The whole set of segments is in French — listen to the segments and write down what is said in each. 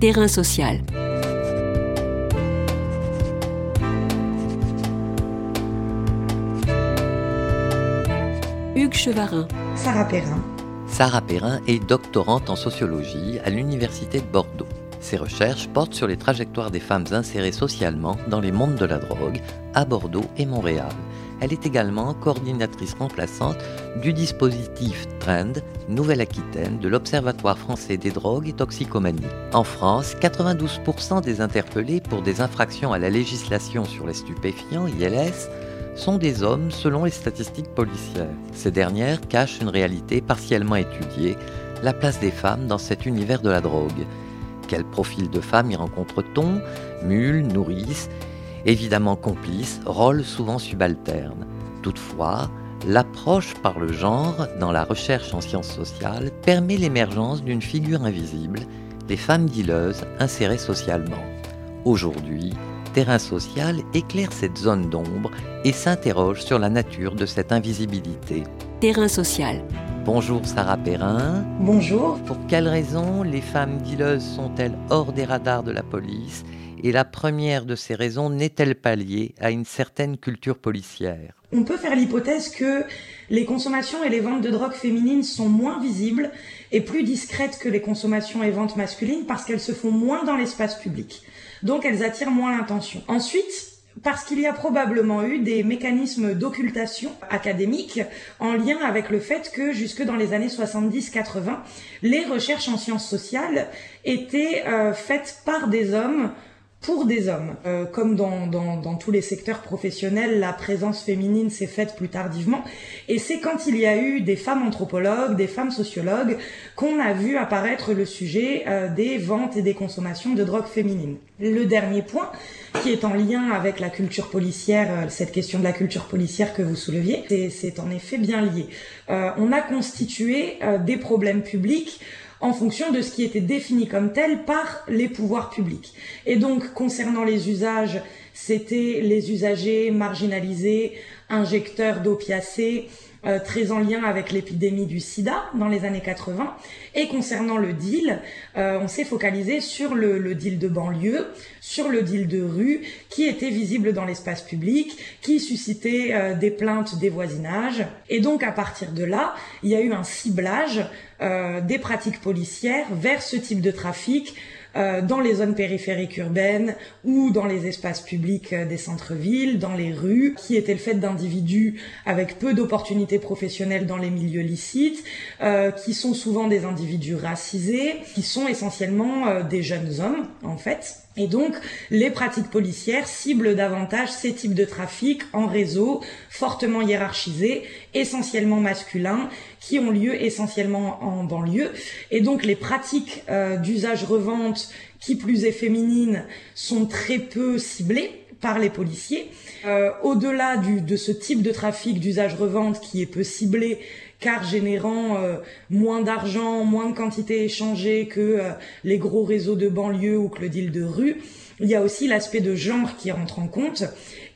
Terrain social. Hugues Chevarin. Sarah Perrin. Sarah Perrin est doctorante en sociologie à l'Université de Bordeaux. Ses recherches portent sur les trajectoires des femmes insérées socialement dans les mondes de la drogue à Bordeaux et Montréal. Elle est également coordinatrice remplaçante du dispositif TREND Nouvelle-Aquitaine de l'Observatoire français des drogues et toxicomanie. En France, 92% des interpellés pour des infractions à la législation sur les stupéfiants, ILS, sont des hommes selon les statistiques policières. Ces dernières cachent une réalité partiellement étudiée, la place des femmes dans cet univers de la drogue. Quel profil de femmes y rencontre-t-on? Mules, nourrices, évidemment complices, rôles souvent subalternes. Toutefois, l'approche par le genre dans la recherche en sciences sociales permet l'émergence d'une figure invisible, les femmes dealeuses insérées socialement. Aujourd'hui, Terrain social éclaire cette zone d'ombre et s'interroge sur la nature de cette invisibilité. Terrain social. Bonjour Sarah Perrin. Bonjour. Pour quelles raisons les femmes dealeuses sont-elles hors des radars de la police Et la première de ces raisons n'est-elle pas liée à une certaine culture policière? On peut faire l'hypothèse que les consommations et les ventes de drogue féminines sont moins visibles et plus discrètes que les consommations et ventes masculines parce qu'elles se font moins dans l'espace public. Donc elles attirent moins l'attention. Ensuite, parce qu'il y a probablement eu des mécanismes d'occultation académique en lien avec le fait que jusque dans les années 70-80, les recherches en sciences sociales étaient euh, faites par des hommes pour des hommes. Euh, comme dans, dans, dans, tous les secteurs professionnels, la présence féminine s'est faite plus tardivement. Et c'est quand il y a eu des femmes anthropologues, des femmes sociologues, qu'on a vu apparaître le sujet euh, des ventes et des consommations de drogue féminine. Le dernier point, qui est en lien avec la culture policière, euh, cette question de la culture policière que vous souleviez, c'est en effet bien lié. Euh, on a constitué des problèmes publics en fonction de ce qui était défini comme tel par les pouvoirs publics. Et donc, concernant les usages, c'était les usagers marginalisés, injecteurs d'opiacés, euh, très en lien avec l'épidémie du sida dans les années 80. Et concernant le deal, euh, on s'est focalisé sur le, deal de banlieue, sur le deal de rue, qui était visible dans l'espace public, qui suscitait euh, des plaintes des voisinages. Et donc à partir de là, il y a eu un ciblage des pratiques policières vers ce type de trafic dans les zones périphériques urbaines ou dans les espaces publics euh, des centres-villes, dans les rues, qui étaient le fait d'individus avec peu d'opportunités professionnelles dans les milieux licites, euh, qui sont souvent des individus racisés, qui sont essentiellement des jeunes hommes en fait. Et donc, les pratiques policières ciblent davantage ces types de trafic en réseau, fortement hiérarchisés, essentiellement masculins, qui ont lieu essentiellement en banlieue. Et donc, les pratiques euh, d'usage-revente, qui plus est féminines, sont très peu ciblées par les policiers. Euh, Au-delà de ce type de trafic d'usage-revente qui est peu ciblé, car générant euh, moins d'argent, moins de quantité échangée que les gros réseaux de banlieue ou que le deal de rue. Il y a aussi l'aspect de genre qui rentre en compte.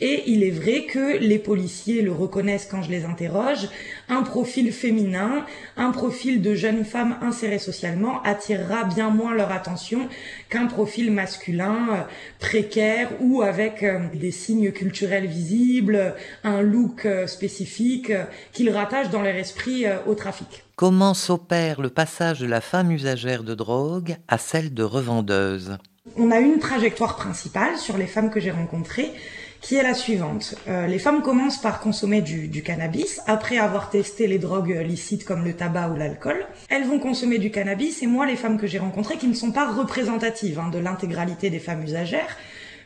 Et il est vrai que les policiers le reconnaissent quand je les interroge. Un profil féminin, un profil de jeune femme insérée socialement attirera bien moins leur attention qu'un profil masculin euh, précaire ou avec des signes culturels visibles, un look spécifique qu'ils rattachent dans leur esprit euh, au trafic. Comment s'opère le passage de la femme usagère de drogue à celle de revendeuse? On a une trajectoire principale sur les femmes que j'ai rencontrées qui est la suivante. Euh, les femmes commencent par consommer du, cannabis après avoir testé les drogues licites comme le tabac ou l'alcool. Elles vont consommer du cannabis et moi, les femmes que j'ai rencontrées, qui ne sont pas représentatives hein, de l'intégralité des femmes usagères,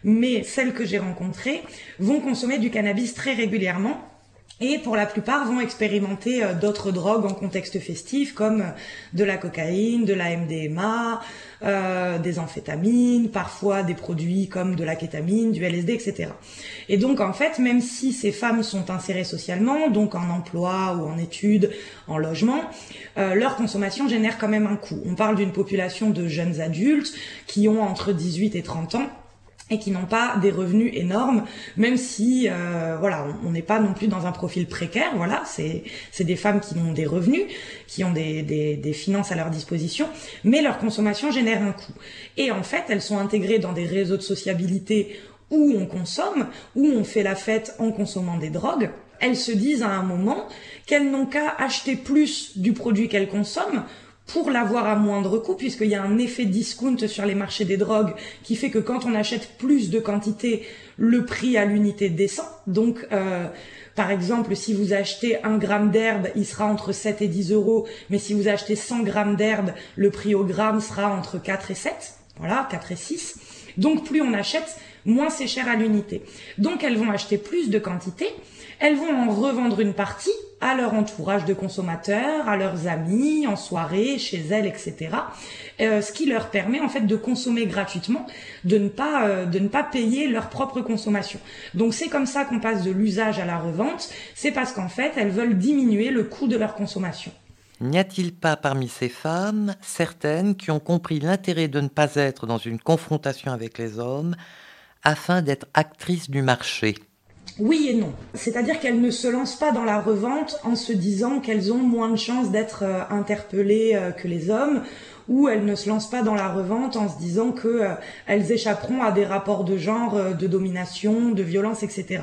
mais celles que j'ai rencontrées vont consommer du cannabis très régulièrement et pour la plupart vont expérimenter euh, d'autres drogues en contexte festif comme euh, de la cocaïne, de la MDMA, euh, des amphétamines, parfois des produits comme de la kétamine, du LSD, etc. Et donc en fait, même si ces femmes sont insérées socialement, donc en emploi ou en études, en logement, leur consommation génère quand même un coût. On parle d'une population de jeunes adultes qui ont entre 18 et 30 ans et qui n'ont pas des revenus énormes, même si euh, voilà, on n'est pas non plus dans un profil précaire. Voilà, c'est des femmes qui ont des revenus, qui ont des, des, des finances à leur disposition, mais leur consommation génère un coût. Et en fait, elles sont intégrées dans des réseaux de sociabilité où on consomme, où on fait la fête en consommant des drogues. Elles se disent à un moment qu'elles n'ont qu'à acheter plus du produit qu'elles consomment pour l'avoir à moindre coût, puisqu'il y a un effet discount sur les marchés des drogues qui fait que quand on achète plus de quantité, le prix à l'unité descend. Donc, euh, par exemple, si vous achetez un gramme d'herbe, il sera entre 7 et 10 euros, mais si vous achetez 100 grammes d'herbe, le prix au gramme sera entre 4 et 7. Voilà, 4 et 6. Donc, plus on achète, moins c'est cher à l'unité. Donc, elles vont acheter plus de quantité. Elles vont en revendre une partie à leur entourage de consommateurs, à leurs amis, en soirée, chez elles, etc. Euh, ce qui leur permet en fait de consommer gratuitement, de ne pas euh, de ne pas payer leur propre consommation. Donc c'est comme ça qu'on passe de l'usage à la revente. C'est parce qu'en fait elles veulent diminuer le coût de leur consommation. N'y a-t-il pas parmi ces femmes certaines qui ont compris l'intérêt de ne pas être dans une confrontation avec les hommes afin d'être actrices du marché? Oui et non. C'est-à-dire qu'elles ne se lancent pas dans la revente en se disant qu'elles ont moins de chances d'être euh, interpellées euh, que les hommes ou elles ne se lancent pas dans la revente en se disant que euh, elles échapperont à des rapports de genre, de domination, de violence, etc.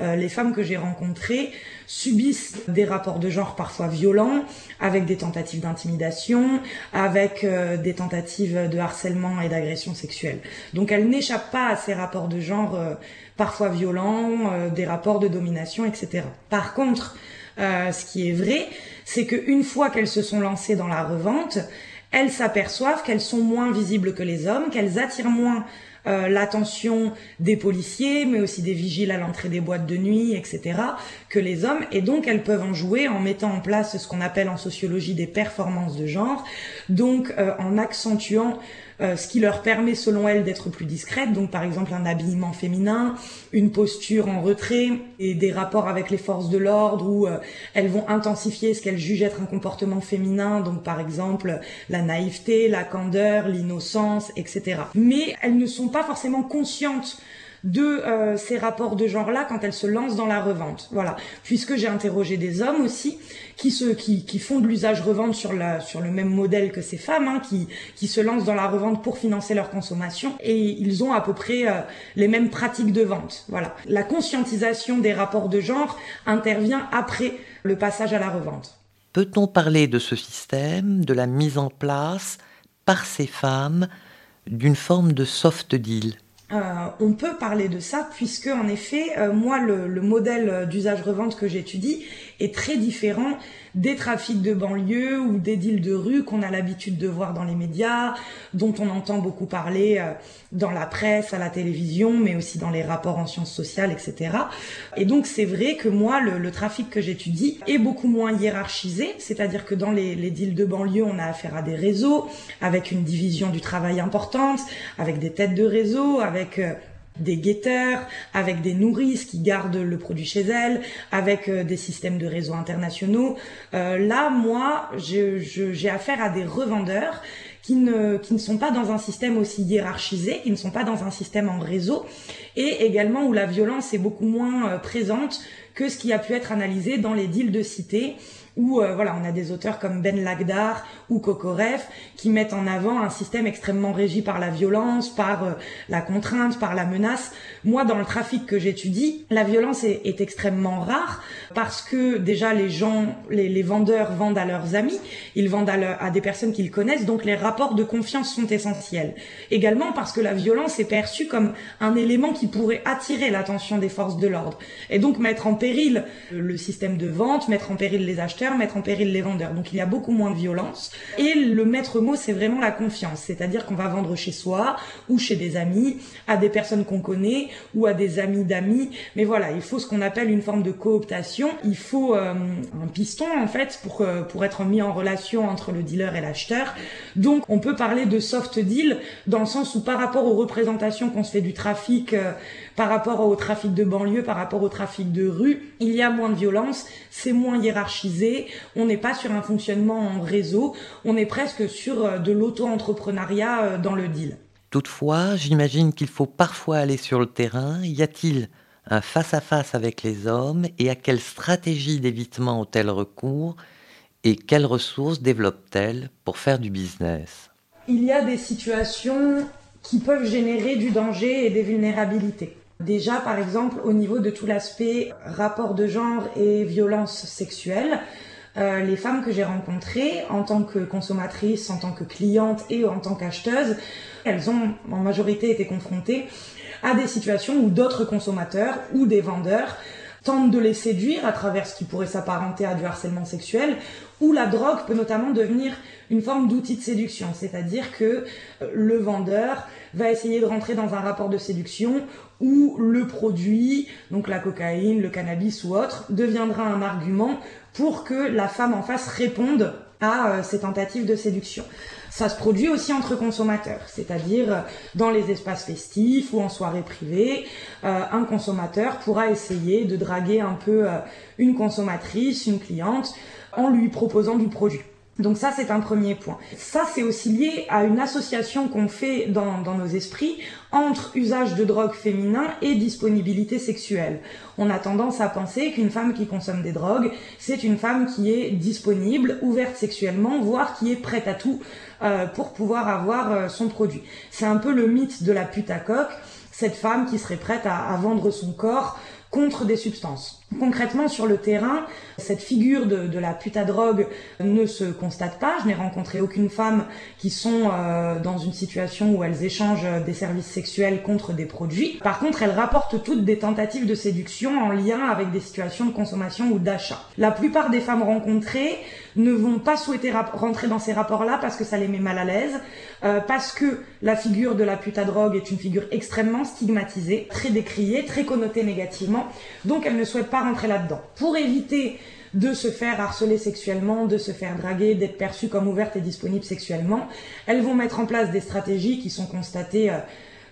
les femmes que j'ai rencontrées subissent des rapports de genre parfois violents, avec des tentatives d'intimidation, avec des tentatives de harcèlement et d'agression sexuelle. Donc elles n'échappent pas à ces rapports de genre parfois violents, euh, des rapports de domination, etc. Par contre, euh, ce qui est vrai, c'est qu'une fois qu'elles se sont lancées dans la revente, elles s'aperçoivent qu'elles sont moins visibles que les hommes, qu'elles attirent moins euh, l'attention des policiers, mais aussi des vigiles à l'entrée des boîtes de nuit, etc., que les hommes, et donc elles peuvent en jouer en mettant en place ce qu'on appelle en sociologie des performances de genre, donc en accentuant euh, ce qui leur permet selon elles d'être plus discrètes, donc par exemple un habillement féminin, une posture en retrait et des rapports avec les forces de l'ordre où euh, elles vont intensifier ce qu'elles jugent être un comportement féminin, donc par exemple la naïveté, la candeur, l'innocence, etc. Mais elles ne sont pas forcément conscientes de euh, ces rapports de genre-là quand elles se lancent dans la revente. Voilà. Puisque j'ai interrogé des hommes aussi qui se qui, qui font de l'usage revente sur la sur le même modèle que ces femmes, hein, qui qui se lancent dans la revente pour financer leur consommation et ils ont à peu près euh, les mêmes pratiques de vente. Voilà. La conscientisation des rapports de genre intervient après le passage à la revente. Peut-on parler de ce système, de la mise en place par ces femmes d'une forme de soft deal. Euh, on peut parler de ça puisque en effet, euh, moi, le, le modèle d'usage-revente que j'étudie est très différent des trafics de banlieue ou des deals de rue qu'on a l'habitude de voir dans les médias, dont on entend beaucoup parler euh, dans la presse, à la télévision, mais aussi dans les rapports en sciences sociales, etc. Et donc c'est vrai que moi, le, trafic que j'étudie est beaucoup moins hiérarchisé, c'est-à-dire que dans les, deals de banlieue, on a affaire à des réseaux, avec une division du travail importante, avec des têtes de réseau, avec euh, des guetteurs, avec des nourrices qui gardent le produit chez elles, avec euh, des systèmes de réseaux internationaux. Euh, là, moi, j'ai affaire à des revendeurs qui ne, qui ne sont pas dans un système aussi hiérarchisé, qui ne sont pas dans un système en réseau, et également où la violence est beaucoup moins euh, présente que ce qui a pu être analysé dans les deals de cité où euh, voilà, on a des auteurs comme Ben Lagdar ou Kokorev qui mettent en avant un système extrêmement régi par la violence, par euh, la contrainte, par la menace. Moi, dans le trafic que j'étudie, la violence est, extrêmement rare parce que déjà les gens, les, les vendeurs vendent à leurs amis, ils vendent à, à des personnes qu'ils connaissent, donc les rapports de confiance sont essentiels. Également parce que la violence est perçue comme un élément qui pourrait attirer l'attention des forces de l'ordre et donc mettre en péril le système de vente, mettre en péril les acheteurs mettre en péril les vendeurs. Donc il y a beaucoup moins de violence. Et le maître mot, c'est vraiment la confiance. C'est-à-dire qu'on va vendre chez soi ou chez des amis, à des personnes qu'on connaît ou à des amis d'amis. Mais voilà, il faut ce qu'on appelle une forme de cooptation. Il faut euh, un piston en fait pour, pour être mis en relation entre le dealer et l'acheteur. Donc on peut parler de soft deal dans le sens où par rapport aux représentations qu'on se fait du trafic, euh, par rapport au trafic de banlieue, par rapport au trafic de rue, il y a moins de violence, c'est moins hiérarchisé on n'est pas sur un fonctionnement en réseau, on est presque sur euh, de l'auto-entrepreneuriat euh, dans le deal. Toutefois, j'imagine qu'il faut parfois aller sur le terrain. Y a-t-il un face-à-face avec les hommes et à quelle stratégie d'évitement ont-elles recours et quelles ressources développent-elles pour faire du business? Il y a des situations qui peuvent générer du danger et des vulnérabilités. Déjà, par exemple, au niveau de tout l'aspect rapport de genre et violence sexuelle, euh, les femmes que j'ai rencontrées en tant que consommatrices, en tant que clientes et en tant qu'acheteuses, elles ont en majorité été confrontées à des situations où d'autres consommateurs ou des vendeurs tentent de les séduire à travers ce qui pourrait s'apparenter à du harcèlement sexuel, où la drogue peut notamment devenir une forme d'outil de séduction, c'est-à-dire que euh, le vendeur va essayer de rentrer dans un rapport de séduction où le produit, donc la cocaïne, le cannabis ou autre, deviendra un argument pour que la femme en face réponde à euh, ces tentatives de séduction. Ça se produit aussi entre consommateurs, c'est-à-dire euh, dans les espaces festifs ou en soirée privée, euh, un consommateur pourra essayer de draguer un peu une consommatrice, une cliente, en lui proposant du produit. Donc ça, c'est un premier point. Ça, c'est aussi lié à une association qu'on fait dans, nos esprits entre usage de drogue féminin et disponibilité sexuelle. On a tendance à penser qu'une femme qui consomme des drogues, c'est une femme qui est disponible, ouverte sexuellement, voire qui est prête à tout euh, pour pouvoir avoir euh, son produit. C'est un peu le mythe de la pute à coque, cette femme qui serait prête à vendre son corps contre des substances. Concrètement, sur le terrain, cette figure de, la puta drogue ne se constate pas. Je n'ai rencontré aucune femme qui sont euh, dans une situation où elles échangent des services sexuels contre des produits. Par contre, elles rapportent toutes des tentatives de séduction en lien avec des situations de consommation ou d'achat. La plupart des femmes rencontrées ne vont pas souhaiter rentrer dans ces rapports-là parce que ça les met mal à l'aise, euh, parce que la figure de la puta drogue est une figure extrêmement stigmatisée, très décriée, très connotée négativement, donc elles ne souhaitent pas rentrer là-dedans. Pour éviter de se faire harceler sexuellement, de se faire draguer, d'être perçues comme ouvertes et disponibles sexuellement, elles vont mettre en place des stratégies qui sont constatées euh,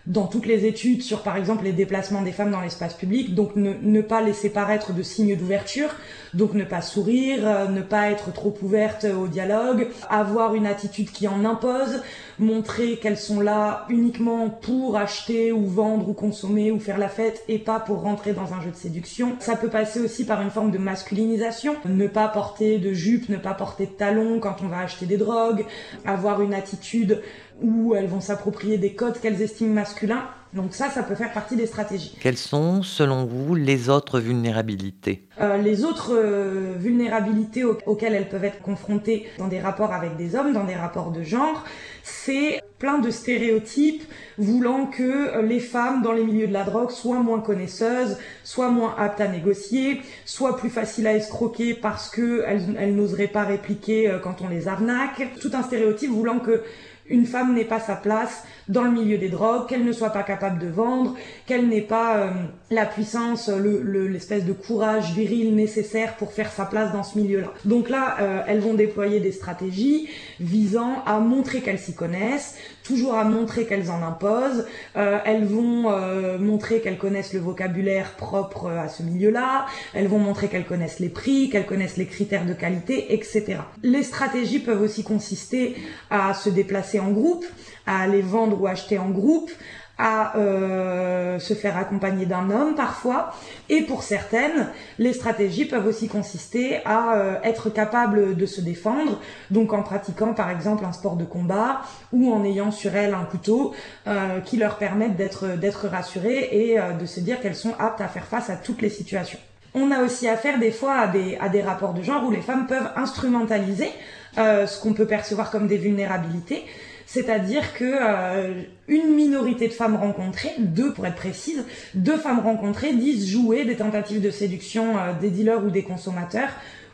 dans toutes les études sur par exemple les déplacements des femmes dans l'espace public, donc ne, ne, pas laisser paraître de signes d'ouverture, donc ne pas sourire, euh, ne pas être trop ouverte au dialogue, avoir une attitude qui en impose, montrer qu'elles sont là uniquement pour acheter ou vendre ou consommer ou faire la fête et pas pour rentrer dans un jeu de séduction. Ça peut passer aussi par une forme de masculinisation, ne pas porter de jupe, ne pas porter de talons quand on va acheter des drogues, avoir une attitude où elles vont s'approprier des codes qu'elles estiment masculins. Donc ça, ça peut faire partie des stratégies. Quelles sont, selon vous, les autres vulnérabilités euh, Les autres euh, vulnérabilités auxquelles elles peuvent être confrontées dans des rapports avec des hommes, dans des rapports de genre, c'est plein de stéréotypes voulant que les femmes dans les milieux de la drogue soient moins connaisseuses, soient moins aptes à négocier, soient plus faciles à escroquer parce qu'elles elles, n'oseraient pas répliquer euh, quand on les arnaque. Tout un stéréotype voulant que une femme n'ait pas sa place dans le milieu des drogues, qu'elle ne soit pas capable de vendre, qu'elle n'ait pas euh, la puissance, l'espèce le, de courage viril nécessaire pour faire sa place dans ce milieu-là. Donc là, euh, elles vont déployer des stratégies visant à montrer qu'elles s'y connaissent, toujours à montrer qu'elles en imposent. Euh, elles vont euh, montrer qu'elles connaissent le vocabulaire propre à ce milieu-là. Elles vont montrer qu'elles connaissent les prix, qu'elles connaissent les critères de qualité, etc. Les stratégies peuvent aussi consister à se déplacer en groupe, à aller vendre ou acheter en groupe, à euh, se faire accompagner d'un homme parfois. Et pour certaines, les stratégies peuvent aussi consister à euh, être capable de se défendre, donc en pratiquant par exemple un sport de combat ou en ayant sur elles un couteau euh, qui leur permettent d'être d'être rassurées et de se dire qu'elles sont aptes à faire face à toutes les situations. On a aussi affaire des fois à des, à des rapports de genre où les femmes peuvent instrumentaliser euh, ce qu'on peut percevoir comme des vulnérabilités. C'est-à-dire que euh, une minorité de femmes rencontrées, deux pour être précise, deux femmes rencontrées disent jouer des tentatives de séduction euh, des dealers ou des consommateurs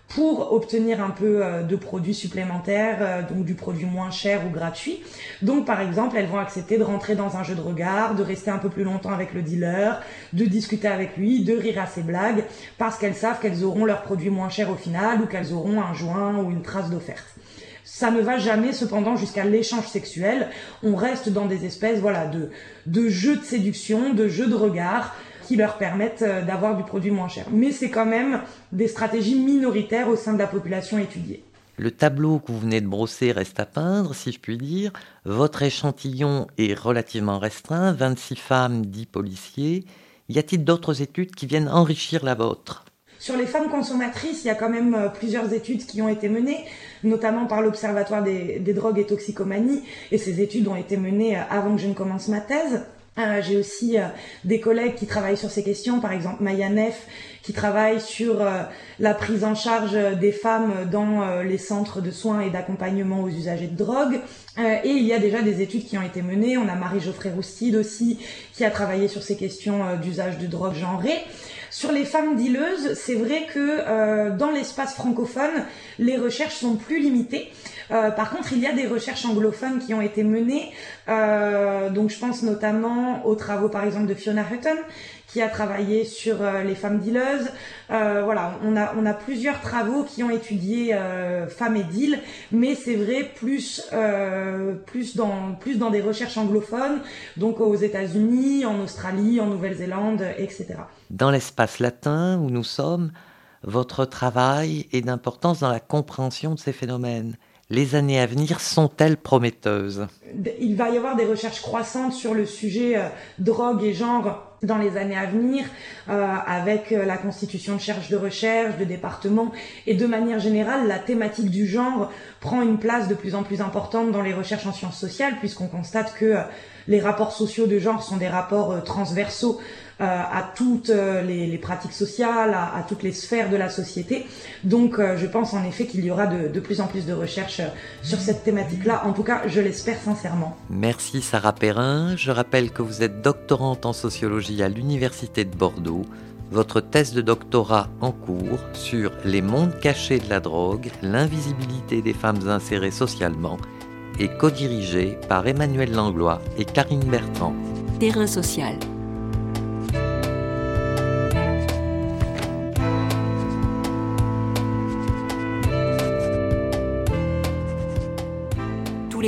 pour obtenir un peu euh, de produits supplémentaires, euh, donc du produit moins cher ou gratuit. Donc par exemple, elles vont accepter de rentrer dans un jeu de regard, de rester un peu plus longtemps avec le dealer, de discuter avec lui, de rire à ses blagues, parce qu'elles savent qu'elles auront leur produit moins cher au final ou qu'elles auront un joint ou une trace d'offerte. Ça ne va jamais cependant jusqu'à l'échange sexuel. On reste dans des espèces voilà de de jeux de séduction, de jeux de regard qui leur permettent euh, d'avoir du produit moins cher. Mais c'est quand même des stratégies minoritaires au sein de la population étudiée. Le tableau que vous venez de brosser reste à peindre, si je puis dire. Votre échantillon est relativement restreint, 26 femmes, 10 policiers. Y a-t-il d'autres études qui viennent enrichir la vôtre? Sur les femmes consommatrices, il y a quand même euh, plusieurs études qui ont été menées, notamment par l'Observatoire des, drogues et toxicomanie, et ces études ont été menées euh, avant que je ne commence ma thèse. Euh, j'ai aussi des collègues qui travaillent sur ces questions, par exemple Maya Neff, qui travaille sur la prise en charge des femmes dans les centres de soins et d'accompagnement aux usagers de drogue. et il y a déjà des études qui ont été menées. On a Marie-Geoffrey Roustide aussi, qui a travaillé sur ces questions d'usage de drogue genrée. Sur les femmes dileuses, c'est vrai que euh, dans l'espace francophone, les recherches sont plus limitées. Euh, par contre, il y a des recherches anglophones qui ont été menées. Euh, donc, je pense notamment aux travaux, par exemple, de Fiona Hutton, qui a travaillé sur les femmes dileuses. voilà, on a, on a plusieurs travaux qui ont étudié femmes et deal, mais c'est vrai plus, plus, dans, plus dans des recherches anglophones, donc aux États-Unis, en Australie, en Nouvelle-Zélande, etc. Dans l'espace latin où nous sommes, votre travail est d'importance dans la compréhension de ces phénomènes. Les années à venir sont-elles prometteuses? Il va y avoir des recherches croissantes sur le sujet euh, drogue et genre dans les années à venir, euh, avec euh, la constitution de cherche de recherche, de départements, et de manière générale, la thématique du genre prend une place de plus en plus importante dans les recherches en sciences sociales, puisqu'on constate que les rapports sociaux de genre sont des rapports transversaux à toutes euh, les, pratiques sociales, à, toutes les sphères de la société. Donc euh, je pense en effet qu'il y aura de, de, plus en plus de recherches sur cette thématique-là. En tout cas, je l'espère sincèrement. Merci Sarah Perrin. Je rappelle que vous êtes doctorante en sociologie à l'Université de Bordeaux votre thèse de doctorat en cours sur les mondes cachés de la drogue, l'invisibilité des femmes insérées socialement, est co-dirigée par Emmanuel Langlois et Karine Bertrand. Terrain social.